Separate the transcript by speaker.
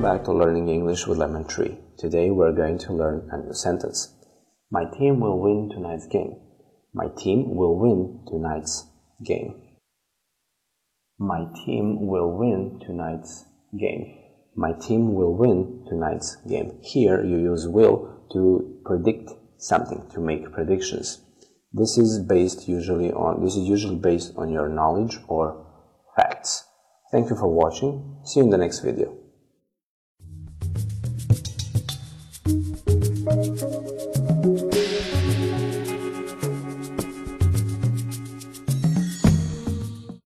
Speaker 1: to Learning English with Lemon Tree. Today we're going to learn a new sentence. My team will win tonight's game. My team will win tonight's game. My team will win tonight's game. My team will win tonight's game. Here you use will to predict something, to make predictions. This is based usually on this is usually based on your knowledge or facts. Thank you for watching. See you in the next video. Thank you.